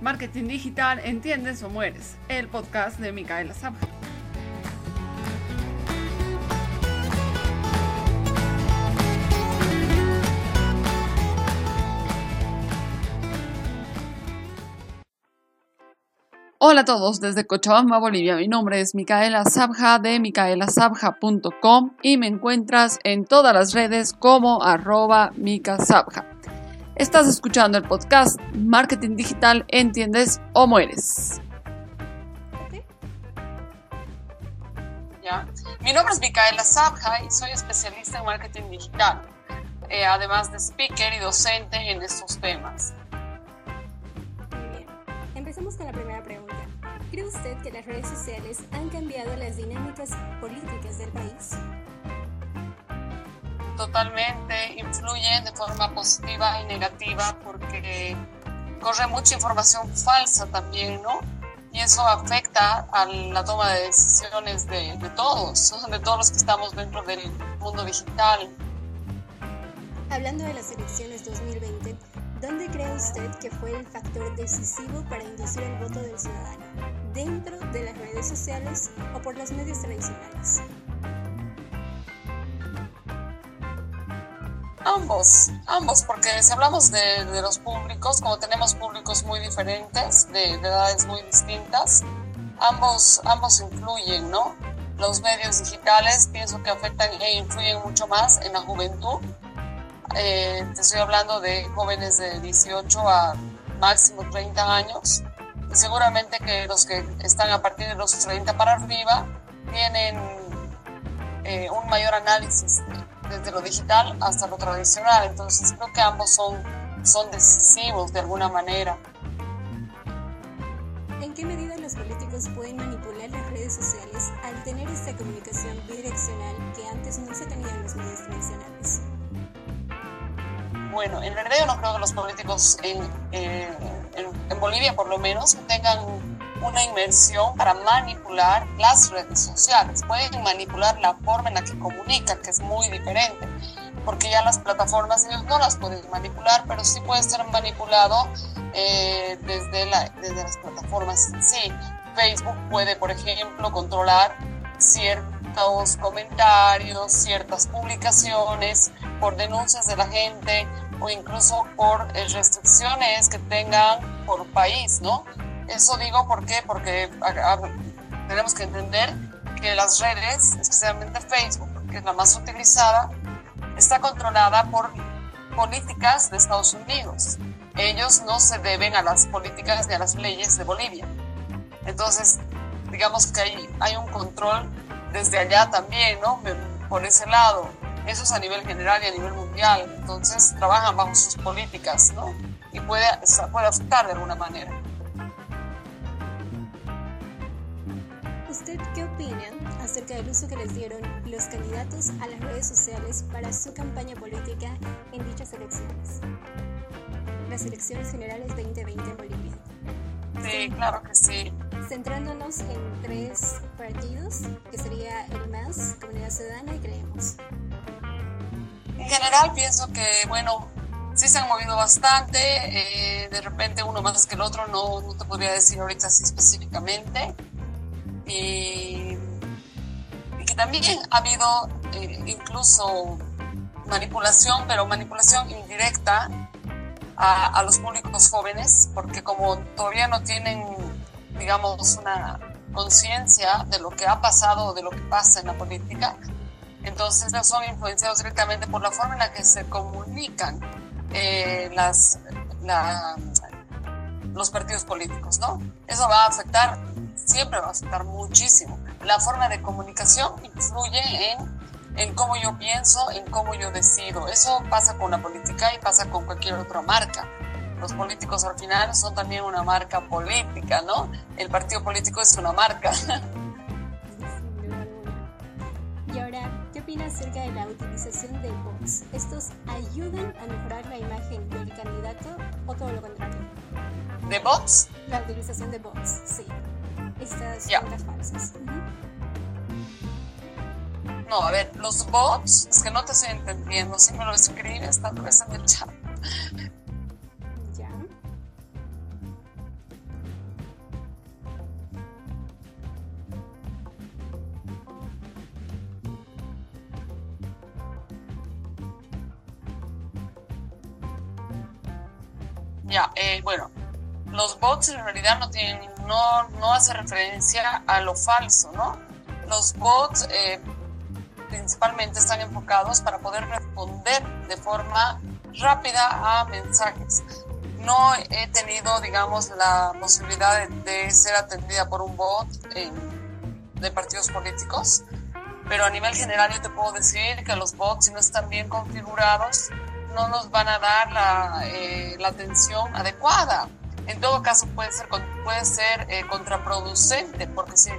Marketing Digital, ¿entiendes o mueres? El podcast de Micaela Sabja. Hola a todos desde Cochabamba, Bolivia. Mi nombre es Micaela Sabja de micaelasabja.com y me encuentras en todas las redes como arroba micasabja. Estás escuchando el podcast Marketing Digital, ¿entiendes o mueres? Mi nombre es Micaela Sabja y soy especialista en marketing digital, eh, además de speaker y docente en estos temas. Muy bien. Empecemos con la primera pregunta. ¿Cree usted que las redes sociales han cambiado las dinámicas políticas del país? Totalmente influyen de forma positiva y negativa porque corre mucha información falsa también, ¿no? Y eso afecta a la toma de decisiones de, de todos, de todos los que estamos dentro del mundo digital. Hablando de las elecciones 2020, ¿dónde cree usted que fue el factor decisivo para inducir el voto del ciudadano? ¿Dentro de las redes sociales o por los medios tradicionales? Ambos, ambos, porque si hablamos de, los públicos, como tenemos públicos muy diferentes, de, edades muy distintas, ambos, ambos influyen, ¿no? Los medios digitales pienso que afectan e influyen mucho más en la juventud. Eh, te estoy hablando de jóvenes de 18 a máximo 30 años. Y seguramente que los que están a partir de los 30 para arriba tienen eh, un mayor análisis desde lo digital hasta lo tradicional. Entonces creo que ambos son, son decisivos de alguna manera. ¿En qué medida los políticos pueden manipular las redes sociales al tener esta comunicación bidireccional que antes no se tenía en los medios tradicionales? Bueno, en realidad yo no creo que los políticos en, en, en Bolivia por lo menos tengan una inmersión para manipular las redes sociales. Pueden manipular la forma en la que comunican, que es muy diferente, porque ya las plataformas ellos no las pueden manipular, pero sí puede ser manipulado eh, desde, la, desde las plataformas en sí. Facebook puede, por ejemplo, controlar ciertos comentarios, ciertas publicaciones por denuncias de la gente o incluso por eh, restricciones que tengan por país, ¿no? Eso digo ¿por porque tenemos que entender que las redes, especialmente Facebook, que es la más utilizada, está controlada por políticas de Estados Unidos. Ellos no se deben a las políticas ni a las leyes de Bolivia. Entonces, digamos que hay, hay un control desde allá también, ¿no? Por ese lado. Eso es a nivel general y a nivel mundial. Entonces, trabajan bajo sus políticas, ¿no? Y puede, puede afectar de alguna manera. ¿Usted qué opina acerca del uso que les dieron los candidatos a las redes sociales para su campaña política en dichas elecciones? Las elecciones generales 2020 en Bolivia. Sí, claro que sí. Centrándonos en tres partidos, que sería el MAS, Comunidad Ciudadana y Creemos. En general pienso que, bueno, sí se han movido bastante, eh, de repente uno más que el otro, no, no te podría decir ahorita así específicamente y, que también ha habido eh, incluso manipulación, pero manipulación indirecta a, los públicos jóvenes, porque como todavía no tienen, digamos, una conciencia de lo que ha pasado o de lo que pasa en la política. Entonces son influenciados directamente por la forma en la que se comunican eh, las, los partidos políticos, ¿no? Eso va a afectar, siempre va a afectar muchísimo. La forma de comunicación influye en, en cómo yo pienso, en cómo yo decido. Eso pasa con la política y pasa con cualquier otra marca los políticos al final son también una marca política, ¿no? El partido político es una marca. Y ahora, ¿qué opinas acerca de la utilización de bots? ¿Estos ayudan a mejorar la imagen del candidato o todo lo contrario? ¿De bots? La utilización de bots, sí. Estas yeah. falsas. No, a ver, los bots, es que no te estoy entendiendo, si me lo escribes tal vez en el chat. Ya, eh, bueno, los bots en realidad no tienen, no, no hace referencia a lo falso, ¿no? Los bots eh, principalmente están enfocados para poder responder de forma rápida a mensajes. No he tenido, digamos, la posibilidad de, ser atendida por un bot de partidos políticos, pero a nivel general yo te puedo decir que los bots, si no están bien configurados, no nos van a dar la, eh, la atención adecuada. En todo caso puede ser, puede ser eh, contraproducente porque si,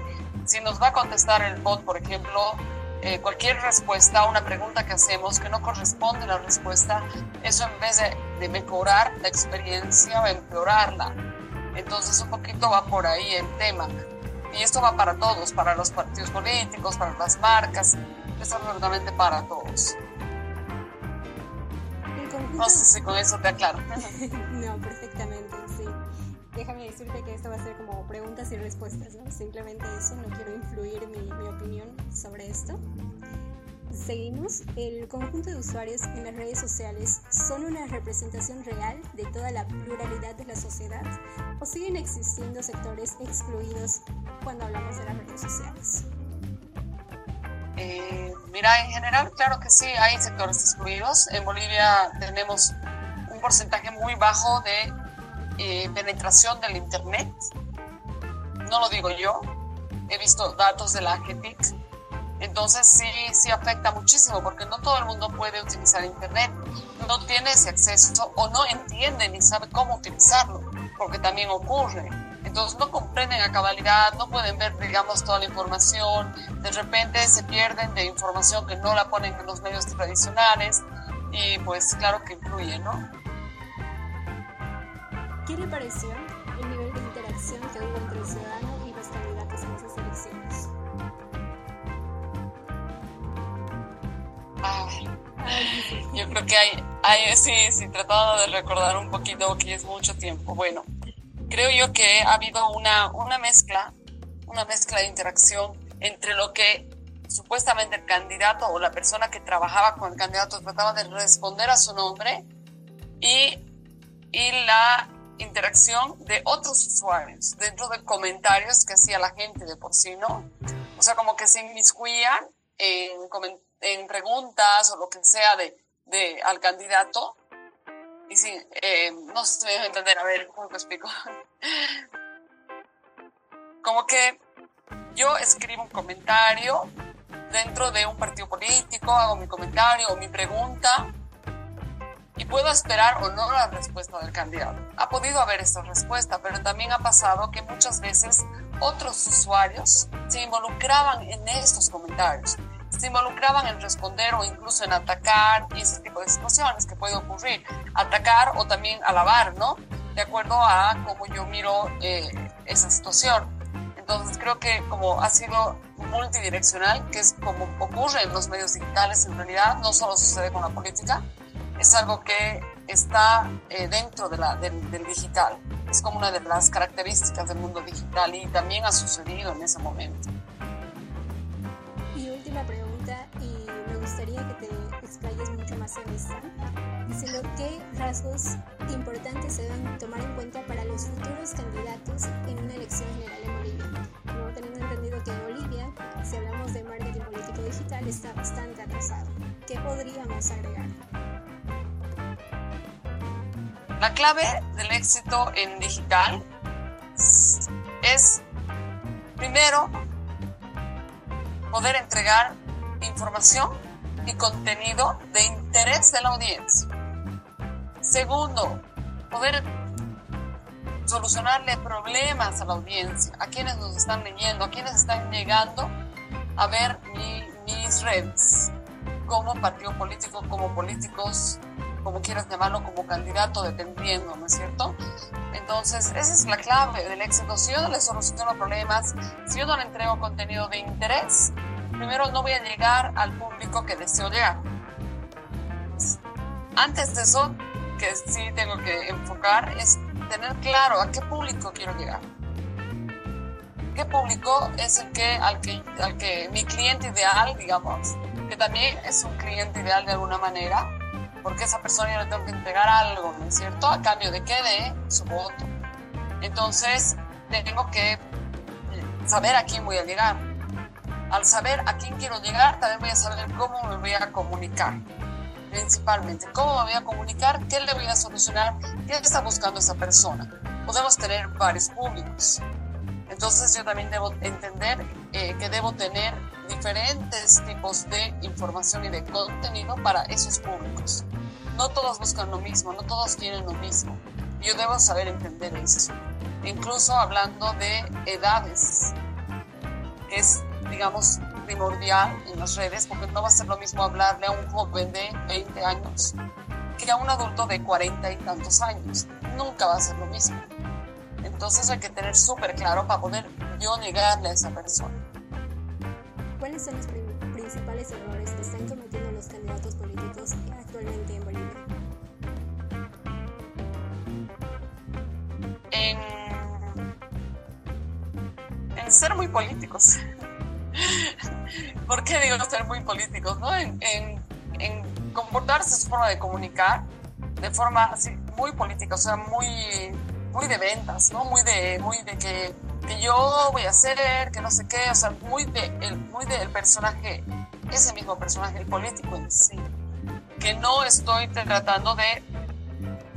si nos va a contestar el bot, por ejemplo, eh, cualquier respuesta a una pregunta que hacemos que no corresponde a la respuesta, eso en vez de, de, mejorar la experiencia va a empeorarla. Entonces un poquito va por ahí el tema. Y esto va para todos, para los partidos políticos, para las marcas, es absolutamente para todos. No sé si con eso te aclaro. no, perfectamente. Déjame decirte que esto va a ser como preguntas y respuestas, ¿no? Simplemente eso, no quiero influir mi, mi opinión sobre esto. Seguimos. El conjunto de usuarios en las redes sociales son una representación real de toda la pluralidad de la sociedad o siguen existiendo sectores excluidos cuando hablamos de las redes sociales. Eh, mira, en general, claro que sí, hay sectores excluidos. En Bolivia tenemos un porcentaje muy bajo de eh, penetración del Internet. No lo digo yo, he visto datos de la AGTIC. Entonces sí, sí afecta muchísimo porque no todo el mundo puede utilizar Internet, no tiene ese acceso o no entiende ni sabe cómo utilizarlo, porque también ocurre. Entonces no comprenden a cabalidad, no pueden ver, digamos, toda la información, de repente se pierden de información que no la ponen en los medios tradicionales y pues claro que influye, ¿no? ¿Qué le pareció el nivel de interacción que hubo entre el ciudadano y los candidatos en esas elecciones? yo creo que hay, hay, sí, sí, tratando de recordar un poquito que es mucho tiempo. Bueno, creo yo que ha habido una, una mezcla, una mezcla de interacción entre lo que supuestamente el candidato o la persona que trabajaba con el candidato trataba de responder a su nombre y, y la interacción de otros usuarios dentro de comentarios que hacía la gente de por sí, ¿no? O sea, como que se inmiscuían en, en preguntas o lo que sea de, de al candidato y sí, eh, no sé si me dejo entender, a ver, ¿cómo explico? Como que yo escribo un comentario dentro de un partido político, hago mi comentario o mi pregunta y puedo esperar o no la respuesta del candidato. Ha podido haber esta respuesta, pero también ha pasado que muchas veces otros usuarios se involucraban en estos comentarios se involucraban en responder o incluso en atacar y ese tipo de situaciones que puede ocurrir. Atacar o también alabar, ¿no? De acuerdo a cómo yo miro eh, esa situación. Entonces creo que como ha sido multidireccional, que es como ocurre en los medios digitales en realidad, no solo sucede con la política, es algo que está eh, dentro de la, del, del digital. Es como una de las características del mundo digital y también ha sucedido en ese momento. Y última pregunta, y me gustaría que te explayes mucho más en esta. Sino ¿qué rasgos importantes se deben tomar en cuenta para los futuros candidatos en una elección general en Bolivia? Como teniendo entendido que Bolivia, si hablamos de marketing político digital, está bastante atrasado. ¿Qué podríamos agregar? La clave del éxito en digital es, primero, poder entregar información y contenido de interés de la audiencia. Segundo, poder solucionarle problemas a la audiencia, a quienes nos están leyendo, a quienes están llegando a ver mis redes, como partido político, como políticos, como quieras llamarlo, como candidato, dependiendo, ¿no es cierto? Entonces, esa es la clave del éxito. Si yo no le soluciono problemas, si yo no le entrego contenido de interés, primero no voy a llegar al público que deseo llegar. Antes de eso, que sí tengo que enfocar es tener claro a qué público quiero llegar. ¿Qué público es el que al, que, al que mi cliente ideal, digamos, que también es un cliente ideal de alguna manera, porque esa persona yo le tengo que entregar algo, ¿no es cierto? A cambio de qué? De su voto. Entonces, tengo que saber a quién voy a llegar. Al saber a quién quiero llegar, también voy a saber cómo me voy a comunicar principalmente. ¿Cómo me voy a comunicar? ¿Qué le voy a solucionar? ¿Qué está buscando esa persona? Podemos tener varios públicos. Entonces yo también debo entender eh, que debo tener diferentes tipos de información y de contenido para esos públicos. No todos buscan lo mismo, no todos quieren lo mismo. Yo debo saber entender eso. Incluso hablando de edades, es, digamos, primordial en las redes, porque no va a ser lo mismo hablarle a un joven de 20 años que a un adulto de 40 y tantos años. Nunca va a ser lo mismo. Entonces hay que tener súper claro para poder yo negarle a esa persona. ¿Cuáles son los principales errores que están cometiendo los candidatos políticos actualmente en Bolivia? En, en ser muy políticos. ¿Por qué digo ser muy políticos? ¿no? En, en, comportarse su forma de comunicar de forma así muy política, o sea, muy, muy de ventas, ¿no? Muy de, muy de que, que yo voy a hacer, que no sé qué, o sea, muy, de, el, muy del personaje, ese mismo personaje, el político en sí, que no estoy tratando de,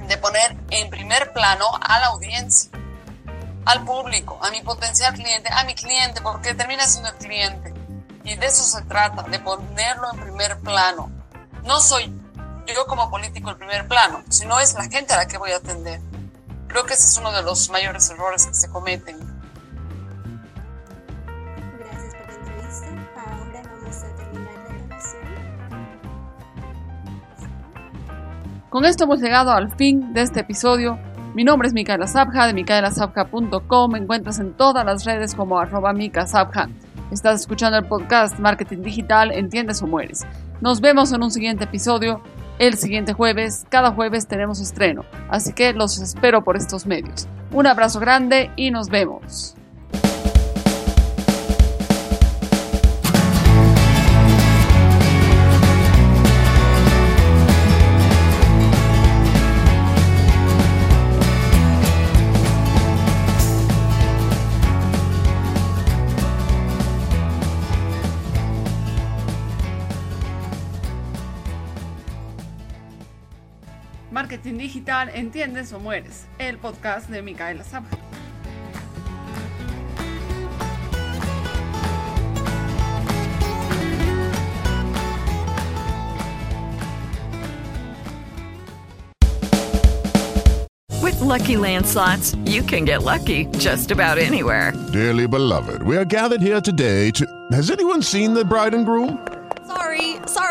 de poner en primer plano a la audiencia, al público, a mi potencial cliente, a mi cliente, porque termina siendo el cliente. Y de eso se trata, de ponerlo en primer plano. No soy yo como político el primer plano, sino es la gente a la que voy a atender. Creo que ese es uno de los mayores errores que se cometen. Con esto hemos llegado al fin de este episodio. Mi nombre es Micaela Sabja de micaelasabja.com. Me encuentras en todas las redes como arroba micasabja. Estás escuchando el podcast Marketing Digital, Entiendes o Mueres. Nos vemos en un siguiente episodio el siguiente jueves. Cada jueves tenemos estreno, así que los espero por estos medios. Un abrazo grande y nos vemos. Marketing Digital, Entiendes o Mueres, el podcast de Micaela Sabja. With Lucky Land slots, you can get lucky just about anywhere. Dearly beloved, we are gathered here today to. Has anyone seen the bride and groom? Sorry,